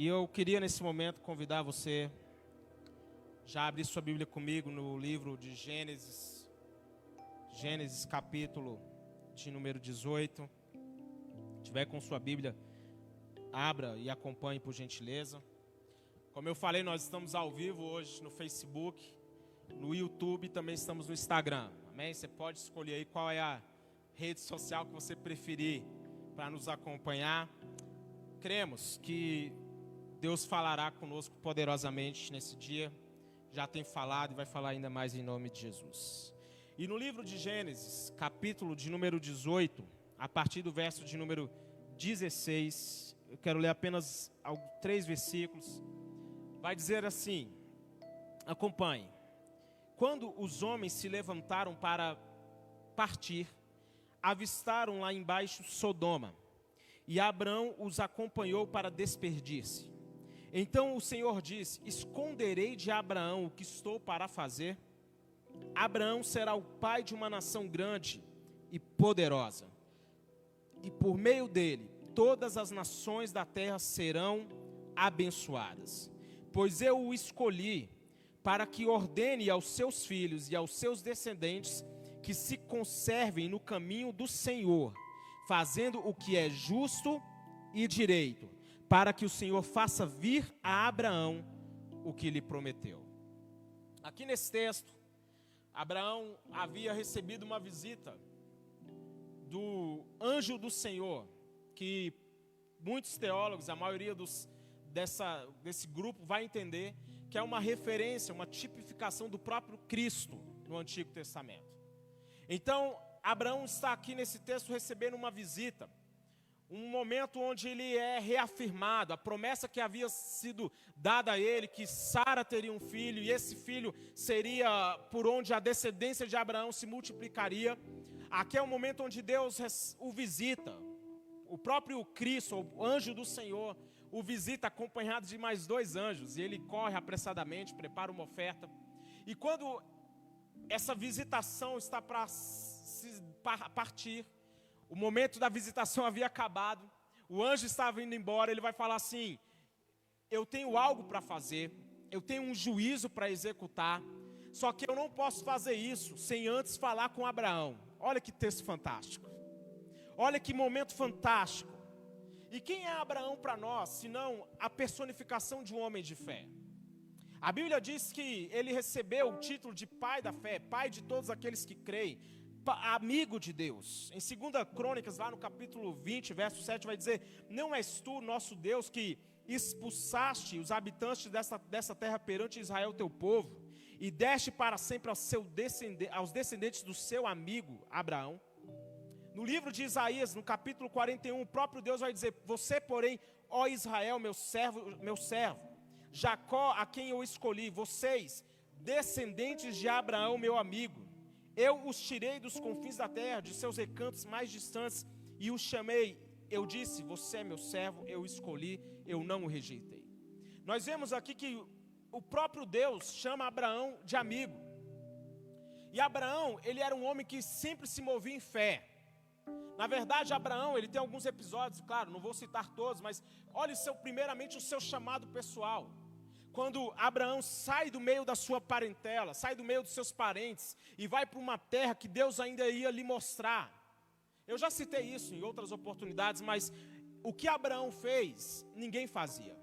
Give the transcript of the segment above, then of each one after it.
E eu queria nesse momento convidar você já abrir sua Bíblia comigo no livro de Gênesis, Gênesis capítulo de número 18. Se tiver com sua Bíblia, abra e acompanhe por gentileza. Como eu falei, nós estamos ao vivo hoje no Facebook, no YouTube e também estamos no Instagram. Amém? Você pode escolher aí qual é a rede social que você preferir para nos acompanhar. Cremos que Deus falará conosco poderosamente nesse dia. Já tem falado e vai falar ainda mais em nome de Jesus. E no livro de Gênesis, capítulo de número 18, a partir do verso de número 16, eu quero ler apenas três versículos. Vai dizer assim: acompanhe. Quando os homens se levantaram para partir, avistaram lá embaixo Sodoma, e Abraão os acompanhou para despedir-se. Então o Senhor disse: Esconderei de Abraão o que estou para fazer? Abraão será o pai de uma nação grande e poderosa, e por meio dele todas as nações da terra serão abençoadas. Pois eu o escolhi para que ordene aos seus filhos e aos seus descendentes que se conservem no caminho do Senhor, fazendo o que é justo e direito para que o Senhor faça vir a Abraão o que lhe prometeu. Aqui nesse texto, Abraão havia recebido uma visita do anjo do Senhor, que muitos teólogos, a maioria dos, dessa, desse grupo, vai entender que é uma referência, uma tipificação do próprio Cristo no Antigo Testamento. Então, Abraão está aqui nesse texto recebendo uma visita um momento onde ele é reafirmado, a promessa que havia sido dada a ele, que Sara teria um filho, e esse filho seria por onde a descendência de Abraão se multiplicaria. Aqui é o momento onde Deus o visita, o próprio Cristo, o anjo do Senhor, o visita acompanhado de mais dois anjos, e ele corre apressadamente, prepara uma oferta. E quando essa visitação está para partir, o momento da visitação havia acabado. O anjo estava indo embora. Ele vai falar assim: Eu tenho algo para fazer. Eu tenho um juízo para executar. Só que eu não posso fazer isso sem antes falar com Abraão. Olha que texto fantástico. Olha que momento fantástico. E quem é Abraão para nós, senão a personificação de um homem de fé? A Bíblia diz que ele recebeu o título de pai da fé, pai de todos aqueles que creem amigo de Deus. Em 2 Crônicas, lá no capítulo 20, verso 7, vai dizer: Não és tu, nosso Deus, que expulsaste os habitantes dessa, dessa terra perante Israel, teu povo, e deste para sempre aos, seu descendente, aos descendentes do seu amigo Abraão. No livro de Isaías, no capítulo 41, o próprio Deus vai dizer: Você, porém, ó Israel, meu servo, meu servo, Jacó, a quem eu escolhi, vocês, descendentes de Abraão, meu amigo, eu os tirei dos confins da terra, de seus recantos mais distantes, e os chamei. Eu disse: Você é meu servo, eu escolhi, eu não o rejeitei. Nós vemos aqui que o próprio Deus chama Abraão de amigo. E Abraão, ele era um homem que sempre se movia em fé. Na verdade, Abraão, ele tem alguns episódios, claro, não vou citar todos, mas olhe seu, primeiramente o seu chamado pessoal quando Abraão sai do meio da sua parentela, sai do meio dos seus parentes e vai para uma terra que Deus ainda ia lhe mostrar. Eu já citei isso em outras oportunidades, mas o que Abraão fez, ninguém fazia.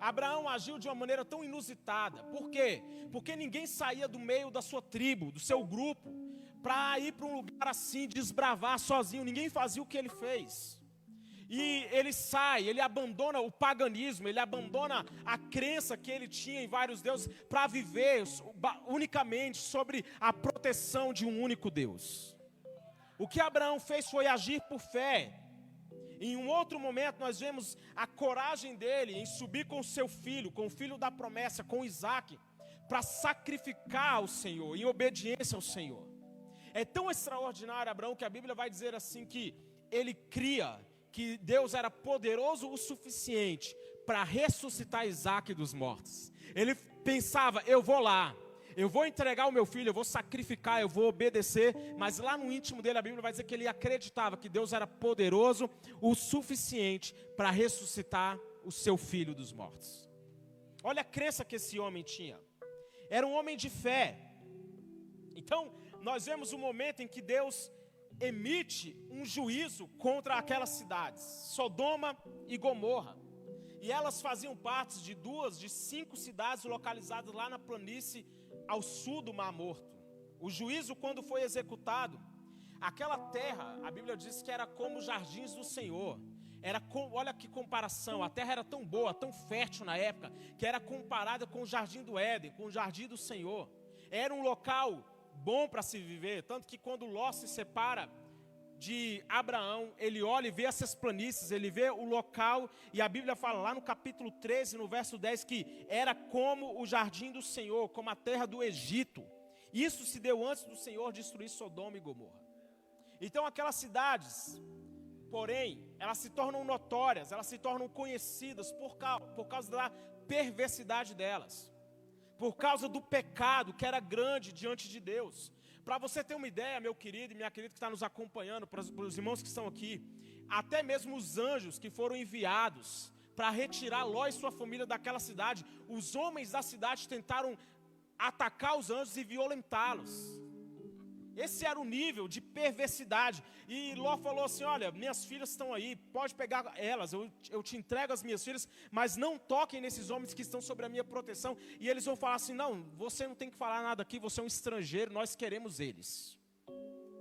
Abraão agiu de uma maneira tão inusitada. Por quê? Porque ninguém saía do meio da sua tribo, do seu grupo, para ir para um lugar assim, desbravar sozinho. Ninguém fazia o que ele fez. E ele sai, ele abandona o paganismo, ele abandona a crença que ele tinha em vários deuses para viver unicamente sobre a proteção de um único Deus. O que Abraão fez foi agir por fé. Em um outro momento, nós vemos a coragem dele em subir com seu filho, com o filho da promessa, com Isaac, para sacrificar ao Senhor, em obediência ao Senhor. É tão extraordinário, Abraão, que a Bíblia vai dizer assim que ele cria que Deus era poderoso o suficiente para ressuscitar Isaac dos mortos. Ele pensava: eu vou lá, eu vou entregar o meu filho, eu vou sacrificar, eu vou obedecer, mas lá no íntimo dele a Bíblia vai dizer que ele acreditava que Deus era poderoso o suficiente para ressuscitar o seu filho dos mortos. Olha a crença que esse homem tinha. Era um homem de fé. Então, nós vemos o momento em que Deus emite um juízo contra aquelas cidades, Sodoma e Gomorra. E elas faziam parte de duas de cinco cidades localizadas lá na planície ao sul do Mar Morto. O juízo, quando foi executado, aquela terra, a Bíblia diz que era como jardins do Senhor. Era com, olha que comparação, a terra era tão boa, tão fértil na época, que era comparada com o jardim do Éden, com o jardim do Senhor. Era um local bom para se viver, tanto que quando Ló se separa de Abraão, ele olha e vê essas planícies, ele vê o local, e a Bíblia fala lá no capítulo 13, no verso 10, que era como o jardim do Senhor, como a terra do Egito. Isso se deu antes do Senhor destruir Sodoma e Gomorra. Então aquelas cidades, porém, elas se tornam notórias, elas se tornam conhecidas por causa, por causa da perversidade delas, por causa do pecado que era grande diante de Deus. Para você ter uma ideia, meu querido e minha querida que está nos acompanhando, para os irmãos que estão aqui, até mesmo os anjos que foram enviados para retirar Ló e sua família daquela cidade, os homens da cidade tentaram atacar os anjos e violentá-los. Esse era o nível de perversidade. E Ló falou assim: Olha, minhas filhas estão aí, pode pegar elas, eu, eu te entrego as minhas filhas, mas não toquem nesses homens que estão sobre a minha proteção. E eles vão falar assim: Não, você não tem que falar nada aqui, você é um estrangeiro, nós queremos eles.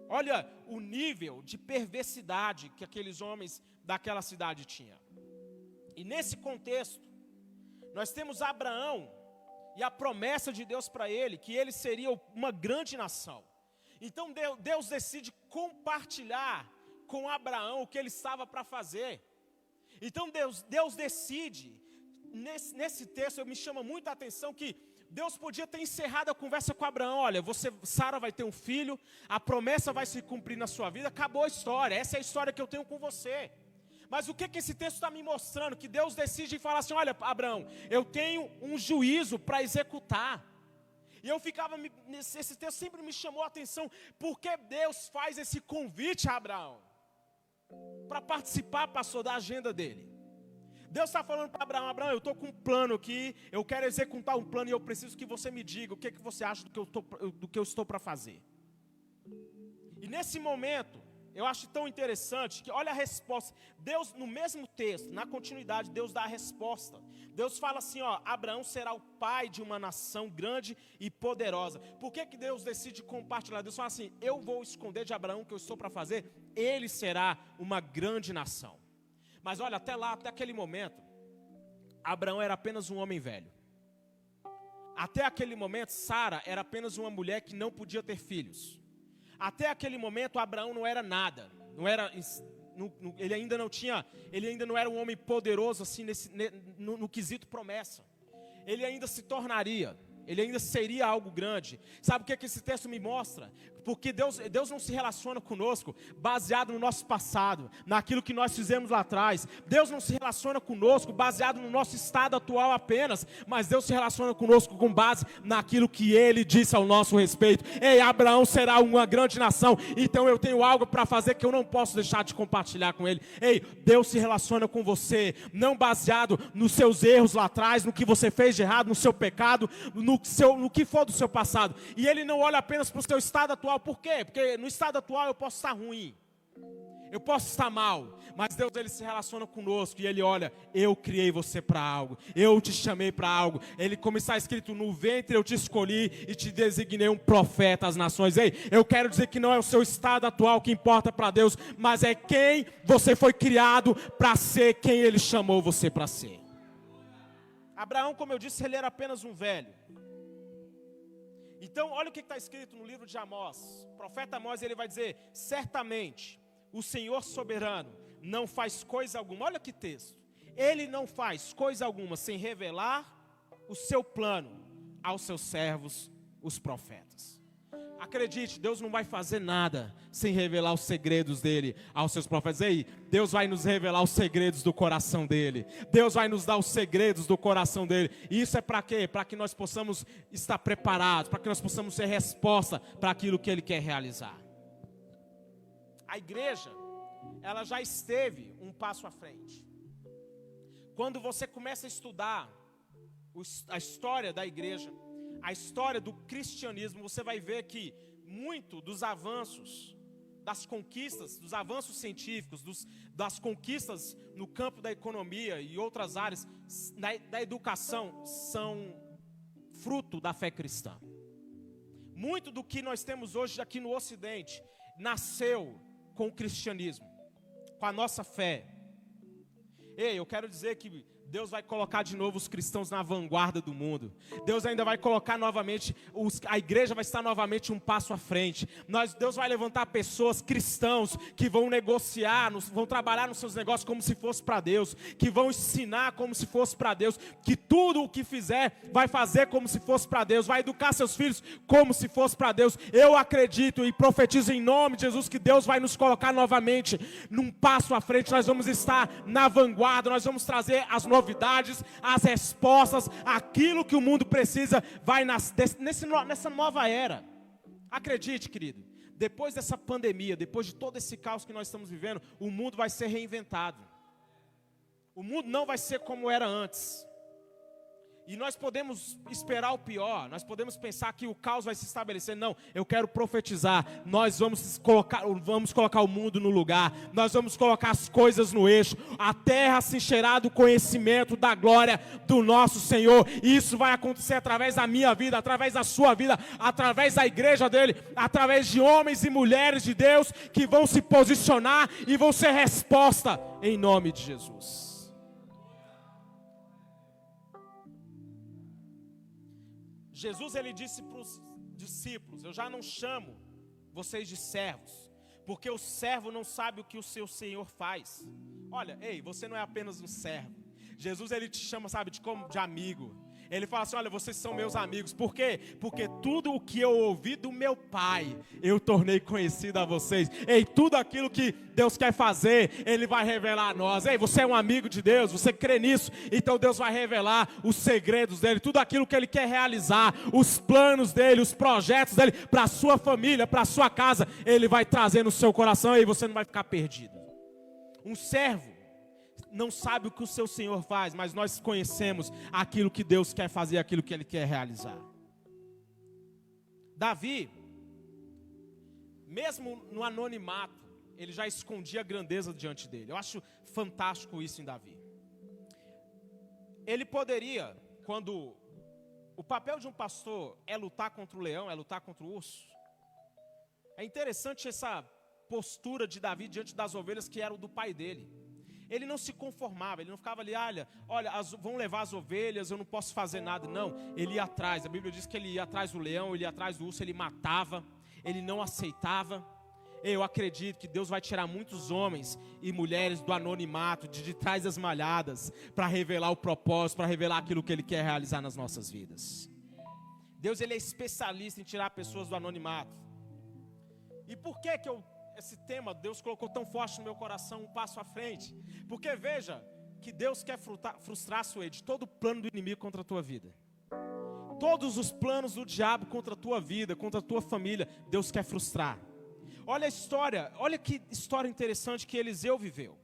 Olha o nível de perversidade que aqueles homens daquela cidade tinham. E nesse contexto, nós temos Abraão e a promessa de Deus para ele, que ele seria uma grande nação. Então Deus decide compartilhar com Abraão o que ele estava para fazer. Então Deus, Deus decide, nesse, nesse texto me chama muita atenção que Deus podia ter encerrado a conversa com Abraão. Olha, você, Sara vai ter um filho, a promessa vai se cumprir na sua vida, acabou a história. Essa é a história que eu tenho com você. Mas o que, que esse texto está me mostrando? Que Deus decide falar assim: olha, Abraão, eu tenho um juízo para executar. E eu ficava, esse texto sempre me chamou a atenção, porque Deus faz esse convite a Abraão para participar, pastor, da agenda dele. Deus está falando para Abraão, Abraão, eu estou com um plano aqui, eu quero executar um plano e eu preciso que você me diga o que, que você acha do que eu, tô, do que eu estou para fazer. E nesse momento, eu acho tão interessante que olha a resposta. Deus, no mesmo texto, na continuidade, Deus dá a resposta. Deus fala assim: ó, Abraão será o pai de uma nação grande e poderosa. Por que, que Deus decide compartilhar? Deus fala assim: eu vou esconder de Abraão o que eu estou para fazer, ele será uma grande nação. Mas olha, até lá, até aquele momento, Abraão era apenas um homem velho. Até aquele momento, Sara era apenas uma mulher que não podia ter filhos. Até aquele momento, Abraão não era nada, não era, ele ainda não tinha, ele ainda não era um homem poderoso assim nesse, no, no quesito promessa. Ele ainda se tornaria ele ainda seria algo grande. Sabe o que, é que esse texto me mostra? Porque Deus, Deus não se relaciona conosco baseado no nosso passado, naquilo que nós fizemos lá atrás. Deus não se relaciona conosco baseado no nosso estado atual apenas, mas Deus se relaciona conosco com base naquilo que Ele disse ao nosso respeito. Ei, Abraão será uma grande nação, então eu tenho algo para fazer que eu não posso deixar de compartilhar com ele. Ei, Deus se relaciona com você, não baseado nos seus erros lá atrás, no que você fez de errado, no seu pecado, no seu, no que for do seu passado. E ele não olha apenas para o seu estado atual. Por quê? Porque no estado atual eu posso estar ruim. Eu posso estar mal, mas Deus ele se relaciona conosco e ele olha, eu criei você para algo, eu te chamei para algo. Ele como está escrito no ventre eu te escolhi e te designei um profeta às nações. Ei, eu quero dizer que não é o seu estado atual que importa para Deus, mas é quem você foi criado para ser, quem ele chamou você para ser. Abraão, como eu disse, ele era apenas um velho. Então, olha o que está escrito no livro de Amós. O profeta Amós ele vai dizer: certamente o Senhor soberano não faz coisa alguma. Olha que texto. Ele não faz coisa alguma sem revelar o seu plano aos seus servos, os profetas. Acredite, Deus não vai fazer nada sem revelar os segredos dele aos seus profetas. Ei, Deus vai nos revelar os segredos do coração dele. Deus vai nos dar os segredos do coração dele. E isso é para quê? Para que nós possamos estar preparados, para que nós possamos ser resposta para aquilo que ele quer realizar. A igreja, ela já esteve um passo à frente. Quando você começa a estudar a história da igreja, a história do cristianismo, você vai ver que muito dos avanços, das conquistas, dos avanços científicos, dos, das conquistas no campo da economia e outras áreas da, da educação são fruto da fé cristã. Muito do que nós temos hoje aqui no Ocidente nasceu com o cristianismo, com a nossa fé. Ei, eu quero dizer que Deus vai colocar de novo os cristãos na vanguarda do mundo. Deus ainda vai colocar novamente, os, a igreja vai estar novamente um passo à frente. Nós, Deus vai levantar pessoas cristãos que vão negociar, nos, vão trabalhar nos seus negócios como se fosse para Deus, que vão ensinar como se fosse para Deus, que tudo o que fizer vai fazer como se fosse para Deus, vai educar seus filhos como se fosse para Deus. Eu acredito e profetizo em nome de Jesus que Deus vai nos colocar novamente num passo à frente. Nós vamos estar na vanguarda, nós vamos trazer as novas novidades, as respostas, aquilo que o mundo precisa, vai nas, nesse, nessa nova era. Acredite, querido, depois dessa pandemia, depois de todo esse caos que nós estamos vivendo, o mundo vai ser reinventado. O mundo não vai ser como era antes. E nós podemos esperar o pior, nós podemos pensar que o caos vai se estabelecer. Não, eu quero profetizar. Nós vamos colocar, vamos colocar o mundo no lugar, nós vamos colocar as coisas no eixo. A terra se encherá do conhecimento da glória do nosso Senhor. E isso vai acontecer através da minha vida, através da sua vida, através da igreja dele, através de homens e mulheres de Deus que vão se posicionar e vão ser resposta em nome de Jesus. Jesus ele disse para os discípulos: Eu já não chamo vocês de servos, porque o servo não sabe o que o seu senhor faz. Olha, ei, você não é apenas um servo. Jesus ele te chama, sabe, de como de amigo. Ele fala assim: Olha, vocês são meus amigos. Por quê? Porque tudo o que eu ouvi do meu Pai, eu tornei conhecido a vocês. Ei, tudo aquilo que Deus quer fazer, Ele vai revelar a nós. Ei, você é um amigo de Deus, você crê nisso, então Deus vai revelar os segredos dele, tudo aquilo que Ele quer realizar, os planos dele, os projetos dele, para a sua família, para a sua casa, Ele vai trazer no seu coração e você não vai ficar perdido. Um servo não sabe o que o seu Senhor faz, mas nós conhecemos aquilo que Deus quer fazer, aquilo que Ele quer realizar. Davi, mesmo no anonimato, ele já escondia a grandeza diante dele. Eu acho fantástico isso em Davi. Ele poderia, quando o papel de um pastor é lutar contra o leão, é lutar contra o urso. É interessante essa postura de Davi diante das ovelhas que eram do pai dele. Ele não se conformava, ele não ficava ali, olha, olha, as, vão levar as ovelhas, eu não posso fazer nada. Não, ele ia atrás. A Bíblia diz que ele ia atrás do leão, ele ia atrás do urso, ele matava, ele não aceitava. Eu acredito que Deus vai tirar muitos homens e mulheres do anonimato, de, de trás das malhadas, para revelar o propósito, para revelar aquilo que Ele quer realizar nas nossas vidas. Deus ele é especialista em tirar pessoas do anonimato. E por que que eu esse tema Deus colocou tão forte no meu coração, um passo à frente. Porque veja que Deus quer frustrar, Suede, todo plano do inimigo contra a tua vida. Todos os planos do diabo contra a tua vida, contra a tua família, Deus quer frustrar. Olha a história, olha que história interessante que Eliseu viveu.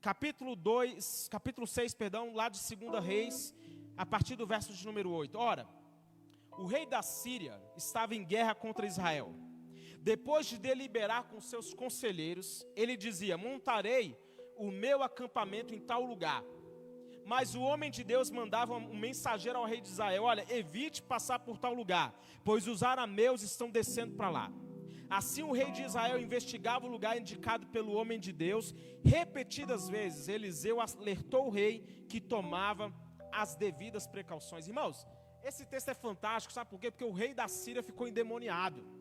Capítulo 2, capítulo 6, perdão, lá de 2 Reis, a partir do verso de número 8. Ora, o rei da Síria estava em guerra contra Israel. Depois de deliberar com seus conselheiros, ele dizia: Montarei o meu acampamento em tal lugar. Mas o homem de Deus mandava um mensageiro ao rei de Israel: Olha, evite passar por tal lugar, pois os arameus estão descendo para lá. Assim o rei de Israel investigava o lugar indicado pelo homem de Deus. Repetidas vezes, Eliseu alertou o rei que tomava as devidas precauções. Irmãos, esse texto é fantástico, sabe por quê? Porque o rei da Síria ficou endemoniado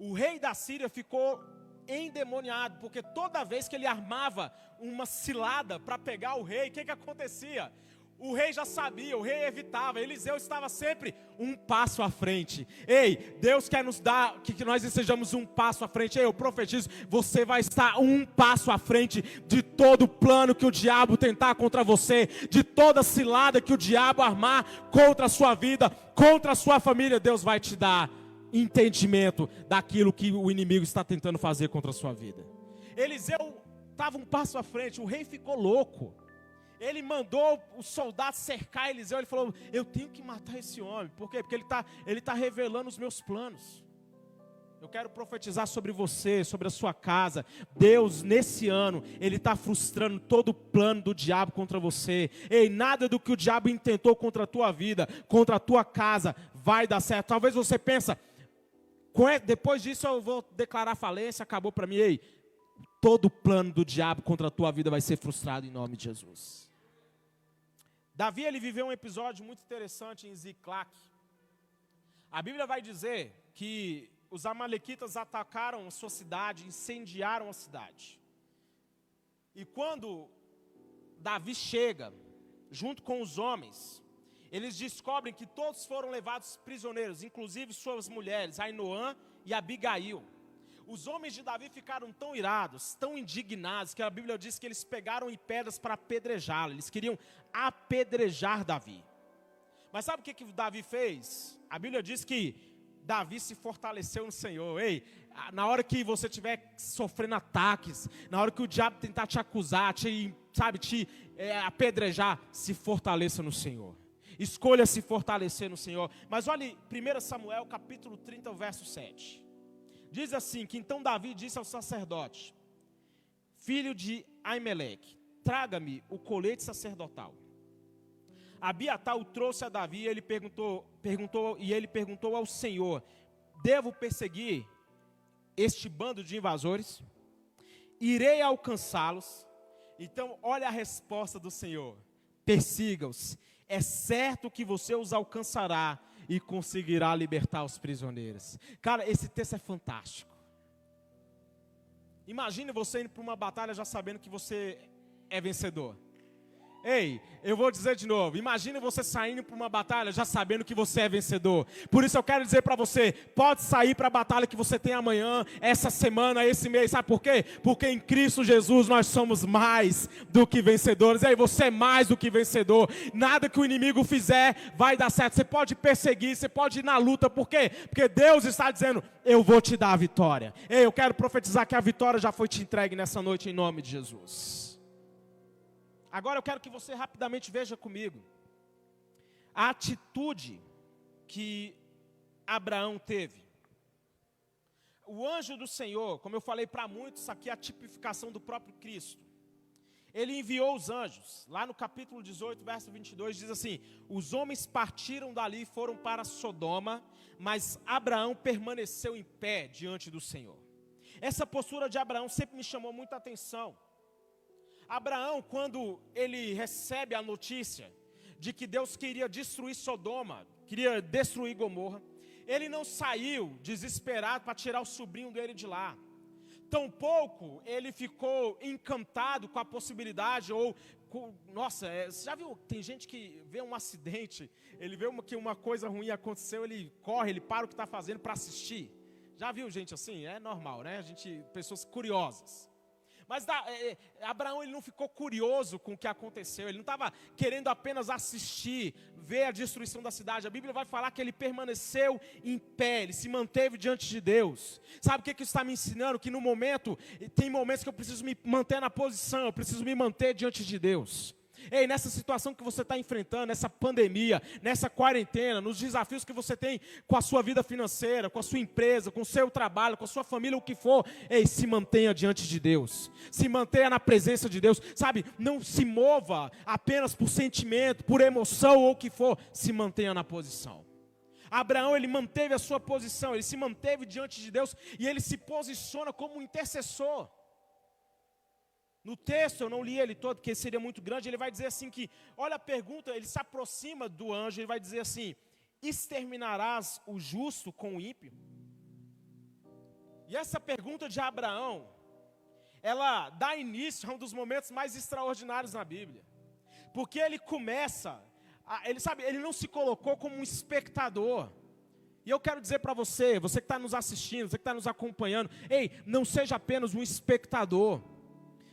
o rei da Síria ficou endemoniado, porque toda vez que ele armava uma cilada para pegar o rei, o que, que acontecia? O rei já sabia, o rei evitava, Eliseu estava sempre um passo à frente. Ei, Deus quer nos dar que, que nós estejamos um passo à frente. Ei, eu profetizo, você vai estar um passo à frente de todo plano que o diabo tentar contra você, de toda cilada que o diabo armar contra a sua vida, contra a sua família. Deus vai te dar entendimento daquilo que o inimigo está tentando fazer contra a sua vida. Eliseu estava um passo à frente, o rei ficou louco. Ele mandou os soldados cercar Eliseu. Ele falou: Eu tenho que matar esse homem. Por quê? Porque ele está ele tá revelando os meus planos. Eu quero profetizar sobre você, sobre a sua casa. Deus, nesse ano, Ele está frustrando todo o plano do diabo contra você. Ei, nada do que o diabo intentou contra a tua vida, contra a tua casa, vai dar certo. Talvez você pensa, depois disso eu vou declarar falência, acabou para mim. Ei, todo plano do diabo contra a tua vida vai ser frustrado em nome de Jesus. Davi, ele viveu um episódio muito interessante em Ziclac. A Bíblia vai dizer que os amalequitas atacaram a sua cidade, incendiaram a cidade. E quando Davi chega, junto com os homens, eles descobrem que todos foram levados prisioneiros, inclusive suas mulheres, Ainoã e Abigail. Os homens de Davi ficaram tão irados, tão indignados, que a Bíblia diz que eles pegaram em pedras para apedrejá-lo. Eles queriam apedrejar Davi. Mas sabe o que, que Davi fez? A Bíblia diz que Davi se fortaleceu no Senhor. Ei, na hora que você estiver sofrendo ataques, na hora que o diabo tentar te acusar, te, sabe, te é, apedrejar, se fortaleça no Senhor. Escolha se fortalecer no Senhor. Mas olhe 1 Samuel capítulo 30, verso 7. Diz assim: que então Davi disse ao sacerdote, filho de Aimeleque, traga-me o colete sacerdotal. Abiatar o trouxe a Davi e ele perguntou, perguntou, e ele perguntou ao Senhor: Devo perseguir este bando de invasores? Irei alcançá-los? Então, olha a resposta do Senhor: Persiga-os. É certo que você os alcançará e conseguirá libertar os prisioneiros. Cara, esse texto é fantástico. Imagine você indo para uma batalha já sabendo que você é vencedor. Ei, eu vou dizer de novo. Imagine você saindo para uma batalha já sabendo que você é vencedor. Por isso eu quero dizer para você: pode sair para a batalha que você tem amanhã, essa semana, esse mês. Sabe por quê? Porque em Cristo Jesus nós somos mais do que vencedores. Ei, você é mais do que vencedor. Nada que o inimigo fizer vai dar certo. Você pode perseguir, você pode ir na luta. Por quê? Porque Deus está dizendo: eu vou te dar a vitória. Ei, eu quero profetizar que a vitória já foi te entregue nessa noite em nome de Jesus. Agora eu quero que você rapidamente veja comigo a atitude que Abraão teve. O anjo do Senhor, como eu falei para muitos, aqui é a tipificação do próprio Cristo. Ele enviou os anjos. Lá no capítulo 18, verso 22, diz assim: Os homens partiram dali e foram para Sodoma, mas Abraão permaneceu em pé diante do Senhor. Essa postura de Abraão sempre me chamou muita atenção. Abraão, quando ele recebe a notícia de que Deus queria destruir Sodoma, queria destruir Gomorra, ele não saiu desesperado para tirar o sobrinho dele de lá. Tampouco ele ficou encantado com a possibilidade, ou, com, nossa, é, você já viu? Tem gente que vê um acidente, ele vê uma, que uma coisa ruim aconteceu, ele corre, ele para o que está fazendo para assistir. Já viu gente assim? É normal, né? A gente, pessoas curiosas. Mas da, é, é, Abraão ele não ficou curioso com o que aconteceu, ele não estava querendo apenas assistir, ver a destruição da cidade. A Bíblia vai falar que ele permaneceu em pé, ele se manteve diante de Deus. Sabe o que, que isso está me ensinando? Que no momento, tem momentos que eu preciso me manter na posição, eu preciso me manter diante de Deus. Ei, nessa situação que você está enfrentando, nessa pandemia, nessa quarentena, nos desafios que você tem com a sua vida financeira, com a sua empresa, com o seu trabalho, com a sua família, o que for, ei, se mantenha diante de Deus, se mantenha na presença de Deus, sabe? Não se mova apenas por sentimento, por emoção ou o que for, se mantenha na posição. Abraão, ele manteve a sua posição, ele se manteve diante de Deus e ele se posiciona como um intercessor. No texto, eu não li ele todo, porque seria muito grande, ele vai dizer assim que, olha a pergunta, ele se aproxima do anjo, ele vai dizer assim, exterminarás o justo com o ímpio? E essa pergunta de Abraão, ela dá início a um dos momentos mais extraordinários na Bíblia. Porque ele começa, a, ele sabe, ele não se colocou como um espectador. E eu quero dizer para você, você que está nos assistindo, você que está nos acompanhando, ei, não seja apenas um espectador.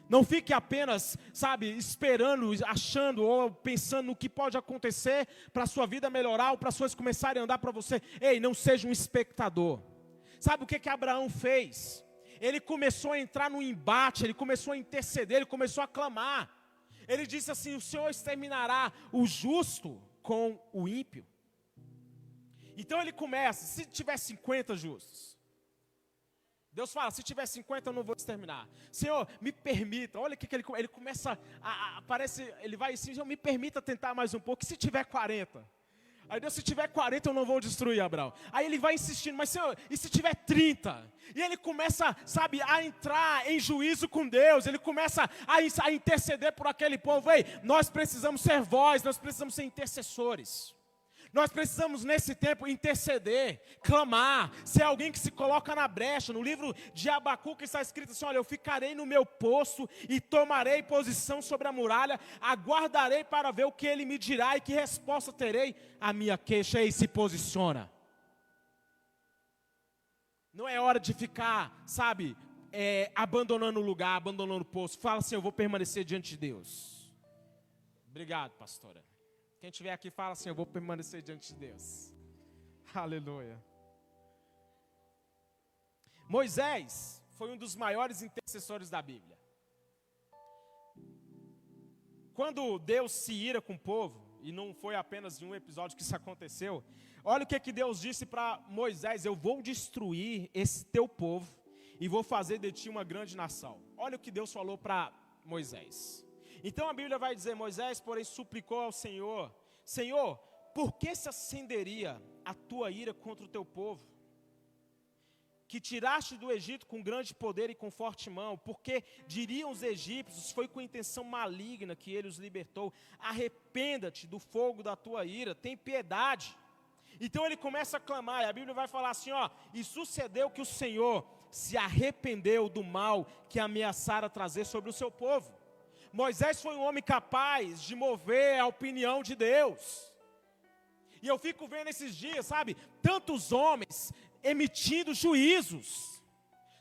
Não fique apenas, sabe, esperando, achando ou pensando no que pode acontecer para a sua vida melhorar ou para as coisas começarem a andar para você. Ei, não seja um espectador. Sabe o que que Abraão fez? ele começou a entrar no embate, ele começou a interceder, ele começou a clamar. Ele disse assim: O Senhor exterminará o justo com o ímpio. Então ele começa, se tiver 50 justos, Deus fala: se tiver 50, eu não vou exterminar. Senhor, me permita. Olha o que ele, ele começa a, a. Parece, ele vai assim: Senhor, me permita tentar mais um pouco. Se tiver 40? Aí Deus, se tiver 40, eu não vou destruir Abraão. Aí ele vai insistindo, mas Senhor, e se tiver 30? E ele começa, sabe, a entrar em juízo com Deus, ele começa a, a interceder por aquele povo. Ei, nós precisamos ser voz, nós precisamos ser intercessores. Nós precisamos nesse tempo interceder, clamar, ser alguém que se coloca na brecha. No livro de Abacuque está escrito assim: Olha, eu ficarei no meu posto e tomarei posição sobre a muralha, aguardarei para ver o que ele me dirá e que resposta terei à minha queixa. E se posiciona. Não é hora de ficar, sabe, é, abandonando o lugar, abandonando o posto. Fala assim: Eu vou permanecer diante de Deus. Obrigado, pastora. Quem estiver aqui fala assim: Eu vou permanecer diante de Deus. Aleluia. Moisés foi um dos maiores intercessores da Bíblia. Quando Deus se ira com o povo, e não foi apenas em um episódio que isso aconteceu, olha o que, que Deus disse para Moisés: Eu vou destruir esse teu povo e vou fazer de ti uma grande nação. Olha o que Deus falou para Moisés. Então a Bíblia vai dizer: Moisés, porém, suplicou ao Senhor: Senhor, por que se acenderia a tua ira contra o teu povo? Que tiraste do Egito com grande poder e com forte mão, porque diriam os egípcios, foi com intenção maligna que ele os libertou. Arrependa-te do fogo da tua ira, tem piedade. Então ele começa a clamar, e a Bíblia vai falar assim: ó, e sucedeu que o Senhor se arrependeu do mal que ameaçara trazer sobre o seu povo. Moisés foi um homem capaz de mover a opinião de Deus. E eu fico vendo esses dias, sabe, tantos homens emitindo juízos.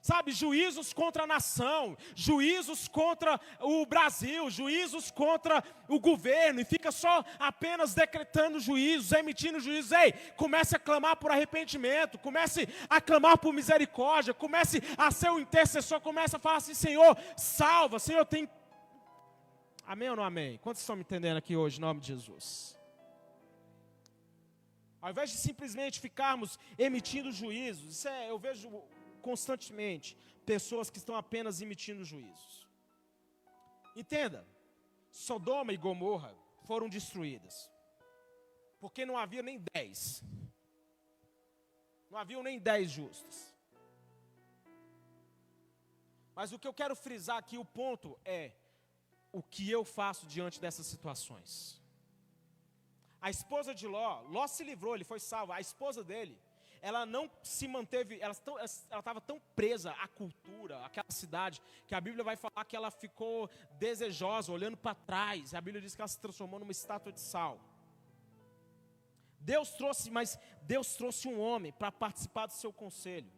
Sabe, juízos contra a nação, juízos contra o Brasil, juízos contra o governo, e fica só apenas decretando juízos, emitindo juízos. Ei, comece a clamar por arrependimento, comece a clamar por misericórdia, comece a ser um intercessor, comece a falar assim: Senhor, salva, Senhor, tem Amém ou não amém? Quantos estão me entendendo aqui hoje, em nome de Jesus? Ao invés de simplesmente ficarmos emitindo juízos, isso é, eu vejo constantemente pessoas que estão apenas emitindo juízos. Entenda, Sodoma e Gomorra foram destruídas, porque não havia nem dez, não haviam nem dez justos. Mas o que eu quero frisar aqui, o ponto é, o que eu faço diante dessas situações. A esposa de Ló, Ló se livrou, ele foi salvo. A esposa dele, ela não se manteve, ela estava tão presa à cultura, àquela cidade, que a Bíblia vai falar que ela ficou desejosa, olhando para trás. A Bíblia diz que ela se transformou numa estátua de sal. Deus trouxe, mas Deus trouxe um homem para participar do seu conselho.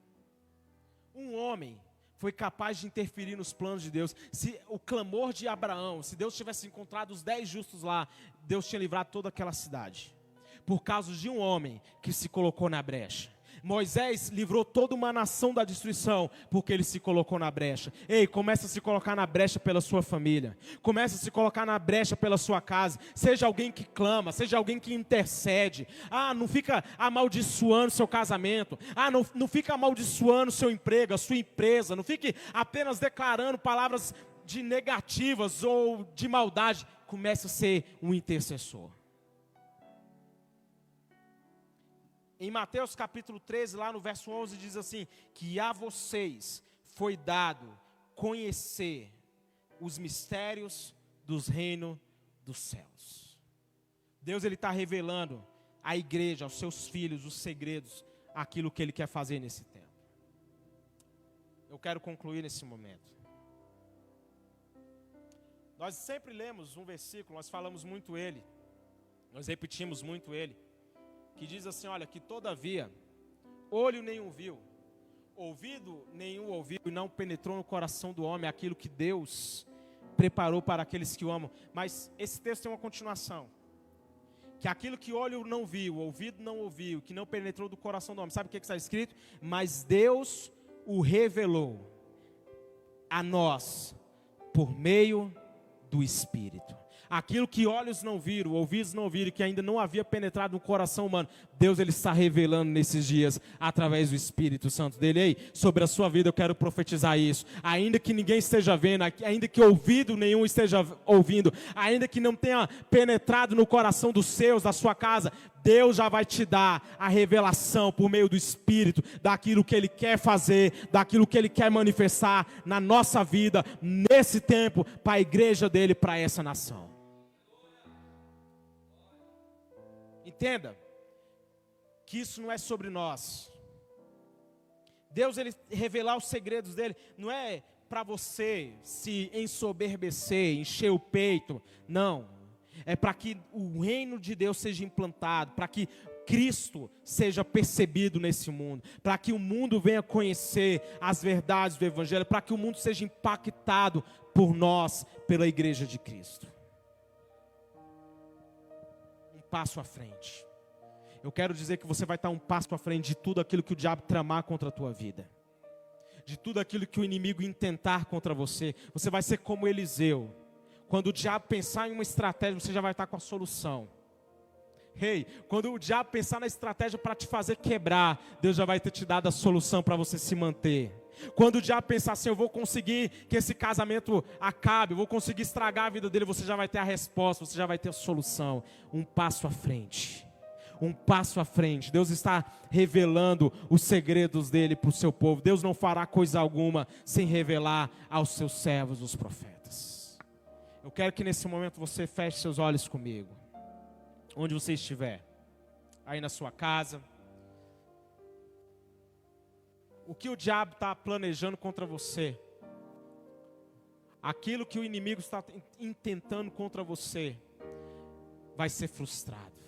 Um homem foi capaz de interferir nos planos de Deus. Se o clamor de Abraão, se Deus tivesse encontrado os dez justos lá, Deus tinha livrado toda aquela cidade. Por causa de um homem que se colocou na brecha. Moisés livrou toda uma nação da destruição, porque ele se colocou na brecha. Ei, começa a se colocar na brecha pela sua família. Começa a se colocar na brecha pela sua casa. Seja alguém que clama, seja alguém que intercede. Ah, não fica amaldiçoando seu casamento. Ah, não, não fica amaldiçoando seu emprego, a sua empresa. Não fique apenas declarando palavras de negativas ou de maldade. Comece a ser um intercessor. Em Mateus capítulo 13, lá no verso 11, diz assim: Que a vocês foi dado conhecer os mistérios dos reinos dos céus. Deus ele está revelando à igreja, aos seus filhos, os segredos, aquilo que ele quer fazer nesse tempo. Eu quero concluir nesse momento. Nós sempre lemos um versículo, nós falamos muito ele, nós repetimos muito ele que diz assim: olha, que todavia, olho nenhum viu, ouvido nenhum ouviu, e não penetrou no coração do homem aquilo que Deus preparou para aqueles que o amam. Mas esse texto tem uma continuação. Que aquilo que olho não viu, ouvido não ouviu, que não penetrou do coração do homem. Sabe o que está escrito? Mas Deus o revelou a nós por meio do Espírito. Aquilo que olhos não viram, ouvidos não viram, que ainda não havia penetrado no coração humano, Deus ele está revelando nesses dias através do Espírito Santo dele. Ei, sobre a sua vida eu quero profetizar isso. Ainda que ninguém esteja vendo, ainda que ouvido nenhum esteja ouvindo, ainda que não tenha penetrado no coração dos seus, da sua casa, Deus já vai te dar a revelação por meio do Espírito daquilo que Ele quer fazer, daquilo que Ele quer manifestar na nossa vida, nesse tempo, para a igreja dele, para essa nação. Entenda que isso não é sobre nós. Deus ele revelar os segredos dele não é para você se ensoberbecer, encher o peito, não. É para que o reino de Deus seja implantado, para que Cristo seja percebido nesse mundo, para que o mundo venha conhecer as verdades do Evangelho, para que o mundo seja impactado por nós, pela igreja de Cristo passo à frente. Eu quero dizer que você vai estar um passo à frente de tudo aquilo que o diabo tramar contra a tua vida. De tudo aquilo que o inimigo intentar contra você. Você vai ser como Eliseu. Quando o diabo pensar em uma estratégia, você já vai estar com a solução. Rei, hey, quando o diabo pensar na estratégia para te fazer quebrar, Deus já vai ter te dado a solução para você se manter. Quando o diabo pensar assim, eu vou conseguir que esse casamento acabe, eu vou conseguir estragar a vida dele, você já vai ter a resposta, você já vai ter a solução. Um passo à frente. Um passo à frente. Deus está revelando os segredos dele para o seu povo. Deus não fará coisa alguma sem revelar aos seus servos, os profetas. Eu quero que nesse momento você feche seus olhos comigo. Onde você estiver. Aí na sua casa o que o diabo está planejando contra você, aquilo que o inimigo está intentando contra você, vai ser frustrado.